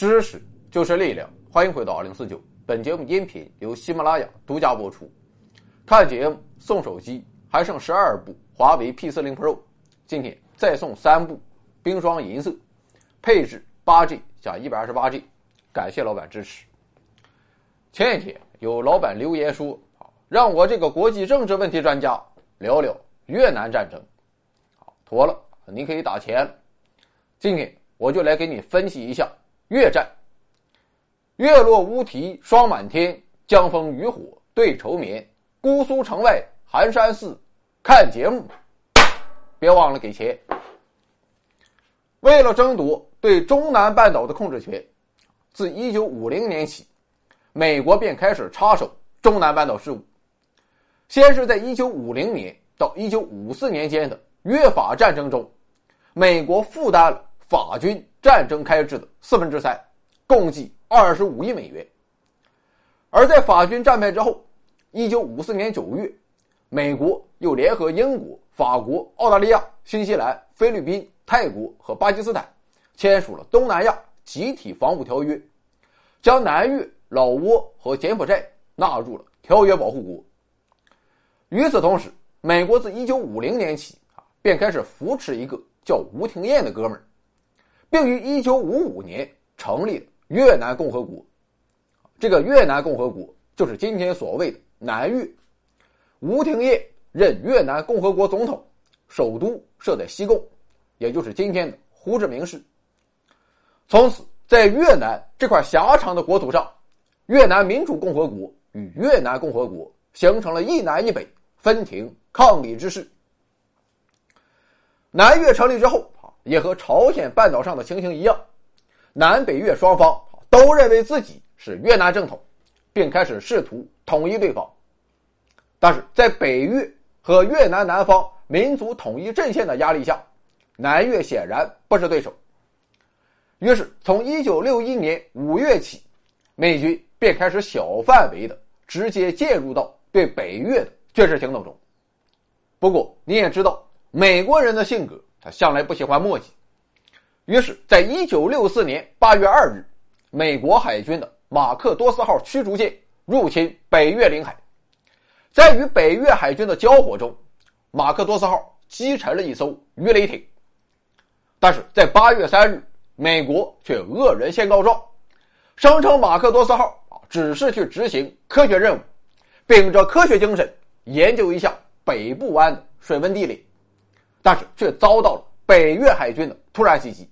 知识就是力量，欢迎回到二零四九。本节目音频由喜马拉雅独家播出。看节目送手机，还剩十二部华为 P 四零 Pro，今天再送三部冰霜银色，配置八 G 加一百二十八 G，感谢老板支持。前一天有老板留言说，让我这个国际政治问题专家聊聊越南战争。妥了，你可以打钱。今天我就来给你分析一下。越战，月落乌啼霜满天，江枫渔火对愁眠。姑苏城外寒山寺，看节目，别忘了给钱。为了争夺对中南半岛的控制权，自一九五零年起，美国便开始插手中南半岛事务。先是在一九五零年到一九五四年间的约法战争中，美国负担了。法军战争开支的四分之三，共计二十五亿美元。而在法军战败之后，一九五四年九月，美国又联合英国、法国、澳大利亚、新西兰、菲律宾、泰国和巴基斯坦，签署了东南亚集体防务条约，将南越、老挝和柬埔寨纳入了条约保护国。与此同时，美国自一九五零年起啊，便开始扶持一个叫吴廷艳的哥们儿。并于一九五五年成立越南共和国，这个越南共和国就是今天所谓的南越。吴廷烨任越南共和国总统，首都设在西贡，也就是今天的胡志明市。从此，在越南这块狭长的国土上，越南民主共和国与越南共和国形成了一南一北分庭抗礼之势。南越成立之后。也和朝鲜半岛上的情形一样，南北越双方都认为自己是越南正统，并开始试图统一对方。但是在北越和越南南方民族统一阵线的压力下，南越显然不是对手。于是，从1961年5月起，美军便开始小范围的直接介入到对北越的军事行动中。不过，你也知道，美国人的性格。他向来不喜欢墨迹，于是，在一九六四年八月二日，美国海军的马克多斯号驱逐舰入侵北越领海，在与北越海军的交火中，马克多斯号击沉了一艘鱼雷艇。但是在八月三日，美国却恶人先告状，声称马克多斯号啊只是去执行科学任务，秉着科学精神研究一下北部湾的水文地理。但是却遭到了北越海军的突然袭击。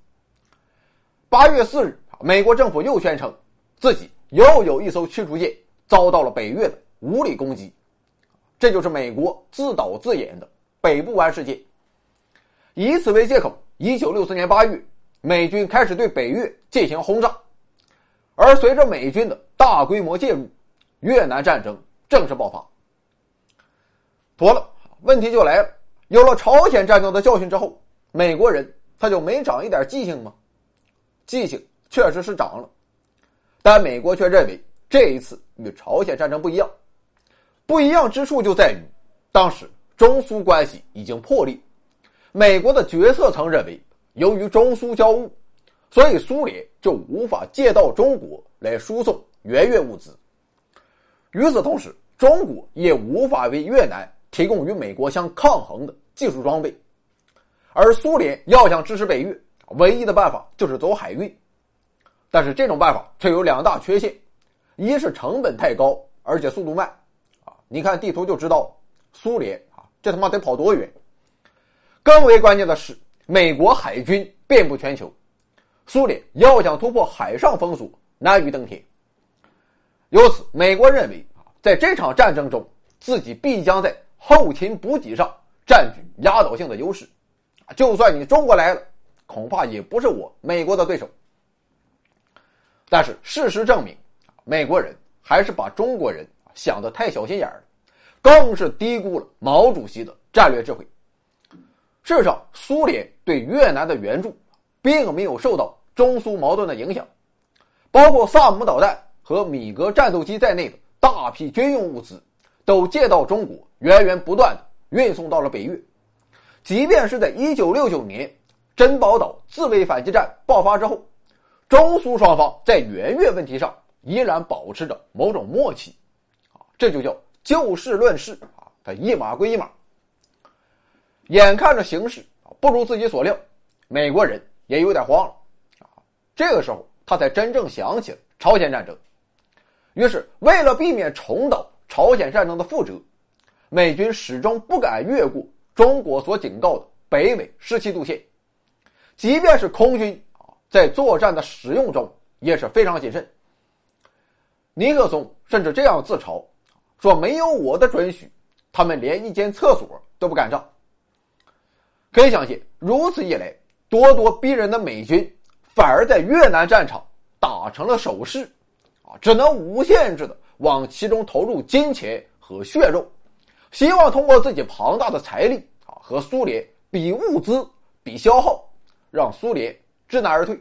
八月四日，美国政府又宣称自己又有一艘驱逐舰遭到了北越的无理攻击，这就是美国自导自演的北部湾事件。以此为借口，一九六四年八月，美军开始对北越进行轰炸。而随着美军的大规模介入，越南战争正式爆发。妥了，问题就来了。有了朝鲜战争的教训之后，美国人他就没长一点记性吗？记性确实是长了，但美国却认为这一次与朝鲜战争不一样。不一样之处就在于，当时中苏关系已经破裂，美国的决策层认为，由于中苏交恶，所以苏联就无法借道中国来输送援越物资。与此同时，中国也无法为越南。提供与美国相抗衡的技术装备，而苏联要想支持北越，唯一的办法就是走海运。但是这种办法却有两大缺陷：一是成本太高，而且速度慢。啊，你看地图就知道，苏联啊，这他妈得跑多远？更为关键的是，美国海军遍布全球，苏联要想突破海上封锁，难于登天。由此，美国认为啊，在这场战争中，自己必将在后勤补给上占据压倒性的优势，就算你中国来了，恐怕也不是我美国的对手。但是事实证明，美国人还是把中国人想的太小心眼了，更是低估了毛主席的战略智慧。事实上，苏联对越南的援助并没有受到中苏矛盾的影响，包括萨姆导弹和米格战斗机在内的大批军用物资。都借到中国，源源不断的运送到了北越。即便是在1969年珍宝岛自卫反击战爆发之后，中苏双方在援越问题上依然保持着某种默契，啊，这就叫就事论事啊，他一码归一码。眼看着形势不如自己所料，美国人也有点慌了，啊，这个时候他才真正想起了朝鲜战争。于是，为了避免重蹈朝鲜战争的覆辙，美军始终不敢越过中国所警告的北纬十七度线，即便是空军啊，在作战的使用中也是非常谨慎。尼克松甚至这样自嘲说：“没有我的准许，他们连一间厕所都不敢上。”可以相信，如此一来，咄咄逼人的美军反而在越南战场打成了手势，啊，只能无限制的往其中投入金钱和血肉，希望通过自己庞大的财力啊和苏联比物资、比消耗，让苏联知难而退，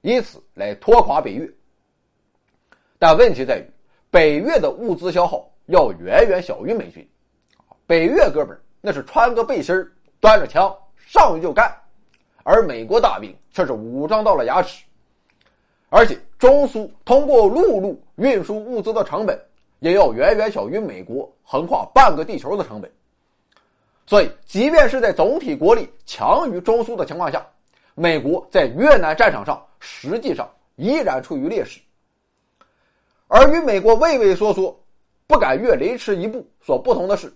以此来拖垮北越。但问题在于，北越的物资消耗要远远小于美军，北越哥们儿那是穿个背心儿。端着枪上去就干，而美国大兵却是武装到了牙齿，而且中苏通过陆路运输物资的成本也要远远小于美国横跨半个地球的成本。所以，即便是在总体国力强于中苏的情况下，美国在越南战场上实际上依然处于劣势。而与美国畏畏缩缩、不敢越雷池一步所不同的是，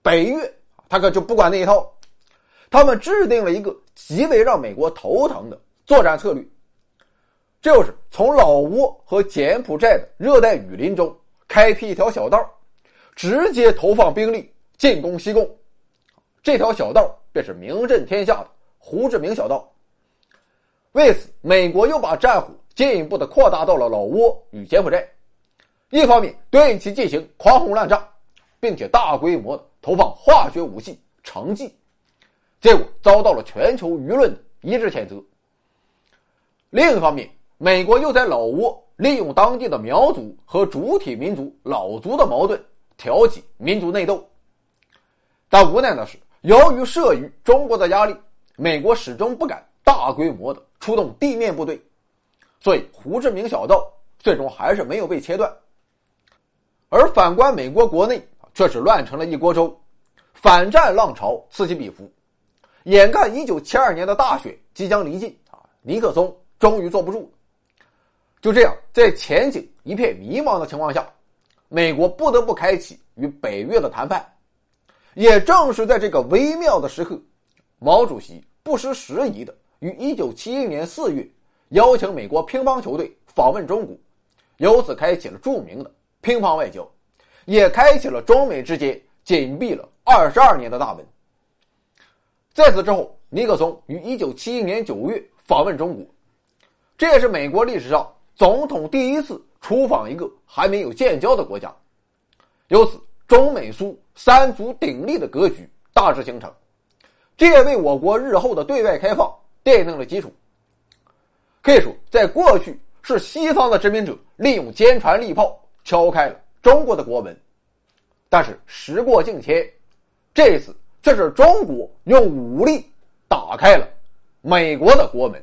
北越他可就不管那一套。他们制定了一个极为让美国头疼的作战策略，就是从老挝和柬埔寨的热带雨林中开辟一条小道，直接投放兵力进攻西贡。这条小道便是名震天下的胡志明小道。为此，美国又把战火进一步的扩大到了老挝与柬埔寨，一方面对其进行狂轰滥炸，并且大规模的投放化学武器成绩。结果遭到了全球舆论的一致谴责。另一方面，美国又在老挝利用当地的苗族和主体民族老族的矛盾，挑起民族内斗。但无奈的是，由于慑于中国的压力，美国始终不敢大规模的出动地面部队，所以胡志明小道最终还是没有被切断。而反观美国国内，却是乱成了一锅粥，反战浪潮此起彼伏。眼看一九七二年的大选即将临近啊，尼克松终于坐不住了。就这样，在前景一片迷茫的情况下，美国不得不开启与北越的谈判。也正是在这个微妙的时刻，毛主席不失时宜的于一九七一年四月邀请美国乒乓球队访问中国，由此开启了著名的乒乓外交，也开启了中美之间紧闭了二十二年的大门。在此之后，尼克松于一九七一年九月访问中国，这也是美国历史上总统第一次出访一个还没有建交的国家，由此中美苏三足鼎立的格局大致形成，这也为我国日后的对外开放奠定了基础。可以说，在过去是西方的殖民者利用坚船利炮敲开了中国的国门，但是时过境迁，这次。这是中国用武力打开了美国的国门。